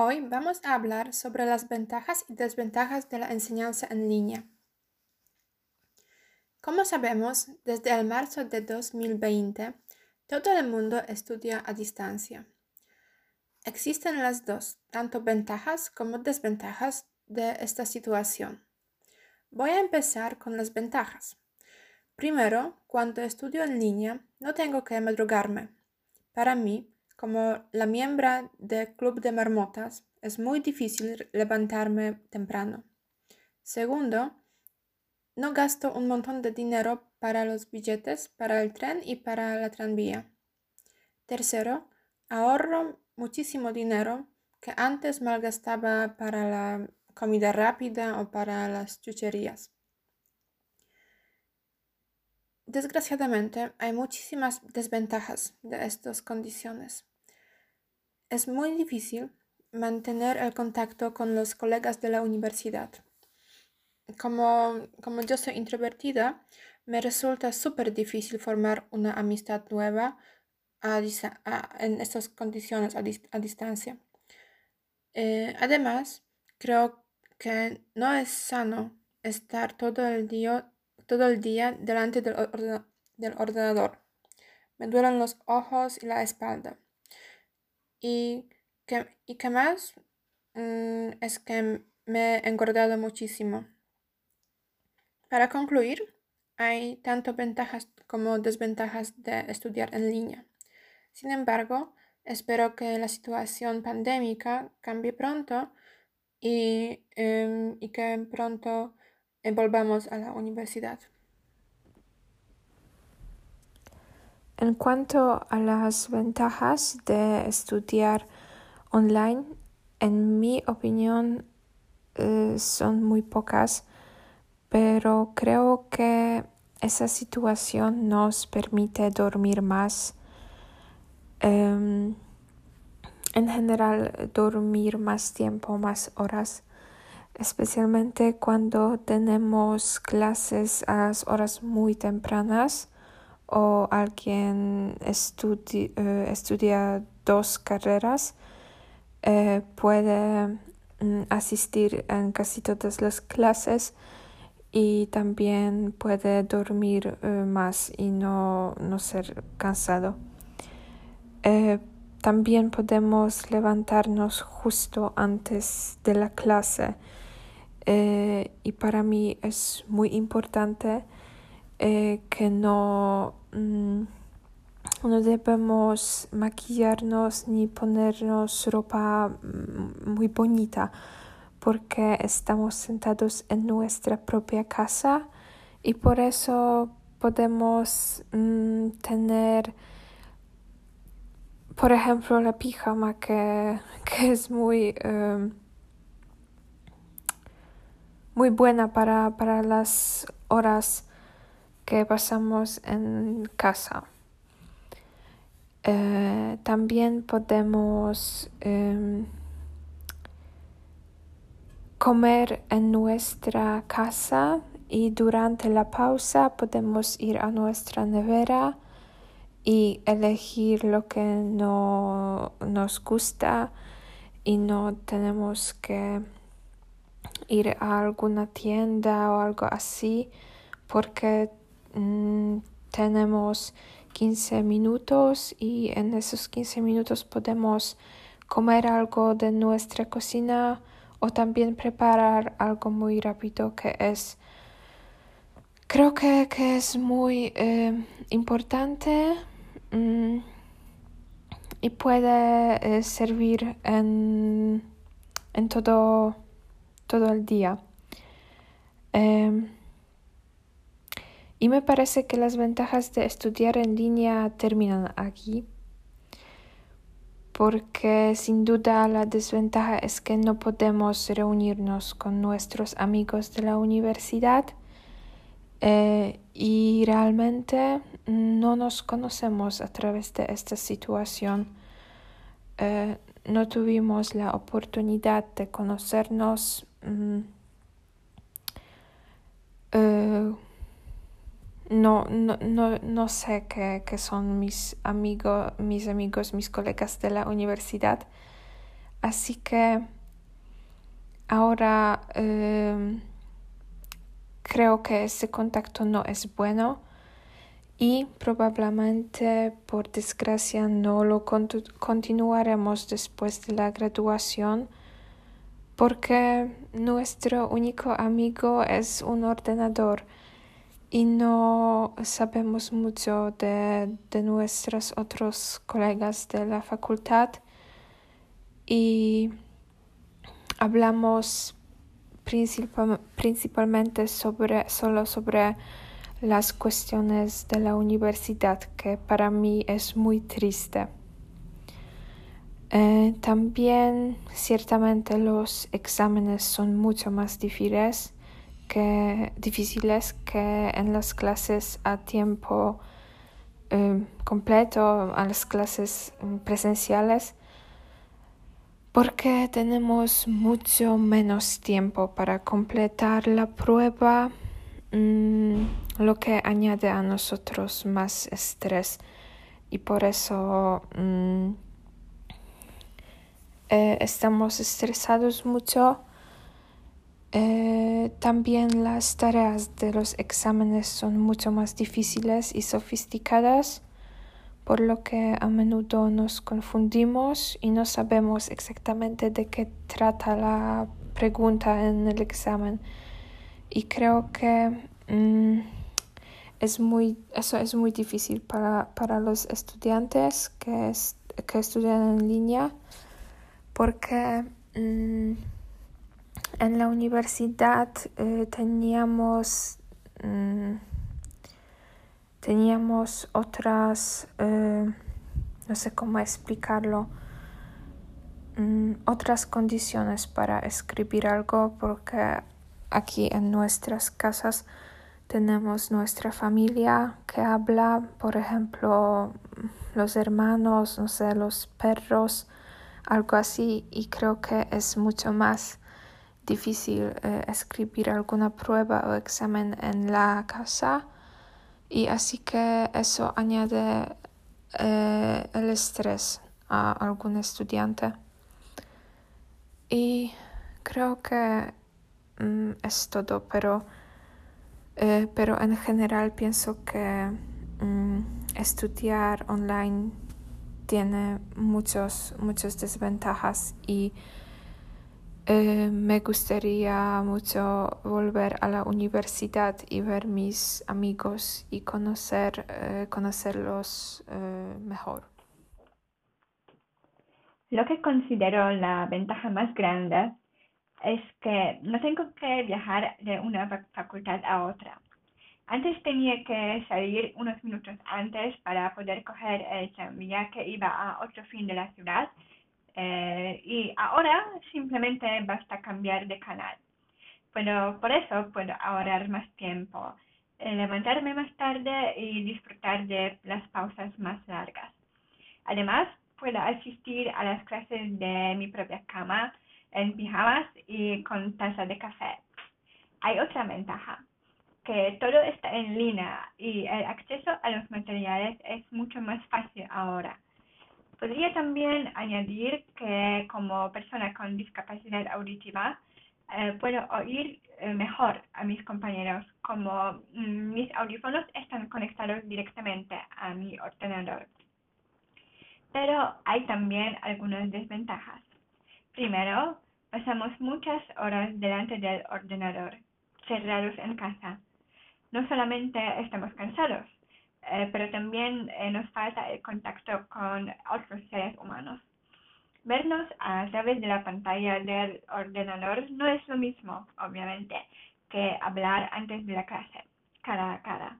Hoy vamos a hablar sobre las ventajas y desventajas de la enseñanza en línea. Como sabemos, desde el marzo de 2020, todo el mundo estudia a distancia. Existen las dos, tanto ventajas como desventajas de esta situación. Voy a empezar con las ventajas. Primero, cuando estudio en línea, no tengo que madrugarme. Para mí, como la miembro del Club de Marmotas, es muy difícil levantarme temprano. Segundo, no gasto un montón de dinero para los billetes, para el tren y para la tranvía. Tercero, ahorro muchísimo dinero que antes malgastaba para la comida rápida o para las chucherías. Desgraciadamente, hay muchísimas desventajas de estas condiciones. Es muy difícil mantener el contacto con los colegas de la universidad. Como, como yo soy introvertida, me resulta súper difícil formar una amistad nueva en estas condiciones a, distancia. Eh, además, creo que no es sano estar todo el día todo el día delante del, ordenador. Me duelen los ojos y la espalda. Y que, y más mm, es que me he engordado muchísimo. Para concluir, hay tanto ventajas como desventajas de estudiar en línea. Sin embargo, espero que la situación pandémica cambie pronto y, em, y que pronto volvamos a la universidad. En cuanto a las ventajas de estudiar online, en mi opinión eh, son muy pocas, pero creo que esa situación nos permite dormir más. Em, en general, dormir más tiempo, más horas especialmente cuando tenemos clases a las horas muy tempranas o alguien eh, estudia dos carreras, eh, puede mm, asistir en casi todas las clases y también puede dormir eh, más y no, no ser cansado. también podemos levantarnos justo antes de la clase y para mí es muy importante que no, mm, no debemos maquillarnos ni ponernos ropa mm, muy bonita porque estamos sentados en nuestra propia casa y por eso podemos mm, tener por ejemplo la pijama que, que es muy em, muy buena para, para las horas que pasamos en casa. Eh, también podemos em, comer en nuestra casa y durante la pausa podemos ir a nuestra nevera y elegir lo que no nos gusta y no tenemos que ir a alguna tienda o algo así porque mm, tenemos 15 minutos y en esos 15 minutos podemos comer algo de nuestra cocina o también preparar algo muy rápido que es creo que, que es muy eh, importante mm, y puede eh, servir en, en todo todo el día. Em, y me parece que las ventajas de estudiar en línea terminan aquí, porque sin duda la desventaja es que no podemos reunirnos con nuestros amigos de la universidad eh, y realmente no nos conocemos a través de esta situación. Eh, no tuvimos la oportunidad de conocernos Mm. Eh, no, no, no, sé qué, son mis amigos, mis amigos, mis colegas de la universidad. Así que ahora em, creo que ese contacto no es bueno y probablemente por desgracia no lo continuaremos después de la graduación porque nuestro único amigo es un ordenador y no sabemos mucho de, de nuestros otros colegas de la facultad y hablamos principalmente sobre, solo sobre las cuestiones de la universidad, que para mí es muy triste. Eh, también ciertamente los exámenes son mucho más difíciles que, difíciles que en las clases a tiempo eh, completo, a las clases mm, presenciales, porque tenemos mucho menos tiempo para completar la prueba Mm, lo que añade a nosotros más estrés y por eso mm, eh, estamos estresados mucho. Eh, también las tareas de los exámenes son mucho más difíciles y sofisticadas, por lo que a menudo nos confundimos y no sabemos exactamente de qué trata la pregunta en el examen. Y creo que mm, es muy, eso es muy difícil para, para los estudiantes que, que estudian en línea porque mm, en la universidad eh, teníamos mm, teníamos otras eh, no sé cómo explicarlo otras condiciones para escribir algo porque aquí en nuestras casas tenemos nuestra familia que habla, por ejemplo, los hermanos, no sé, los perros, algo así, y creo que es mucho más difícil eh, escribir alguna prueba o examen en la casa. Y así que eso añade eh, el estrés a algún estudiante. Y creo que Mm, es todo, pero, eh, pero en general pienso que mm, estudiar online tiene muchos, muchas desventajas y eh, me gustaría mucho volver a la universidad y ver mis amigos y conocer, eh, conocerlos mejor. Lo que considero la ventaja más grande es que no tengo que viajar de una facultad a otra. Antes tenía que salir unos minutos antes para poder coger el tranvía que iba a otro fin de la ciudad eh, y ahora simplemente basta cambiar de canal. Pero por eso puedo ahorrar más tiempo, eh, levantarme más tarde y disfrutar de las pausas más largas. Además, puedo asistir a las clases de mi propia cama en pijamas y con taza de café. Hay otra ventaja, que todo está en línea y el acceso a los materiales es mucho más fácil ahora. Podría también añadir que como persona con discapacidad auditiva, eh, puedo oír eh, mejor a mis compañeros, como mm, mis audífonos están conectados directamente a mi ordenador. Pero hay también algunas desventajas. Primero, pasamos muchas horas delante del ordenador, cerrados en casa. No solamente estamos cansados, eh, pero también eh, nos falta el contacto con otros seres humanos. Vernos a través de la pantalla del ordenador no es lo mismo, obviamente, que hablar antes de la clase, cara a cara.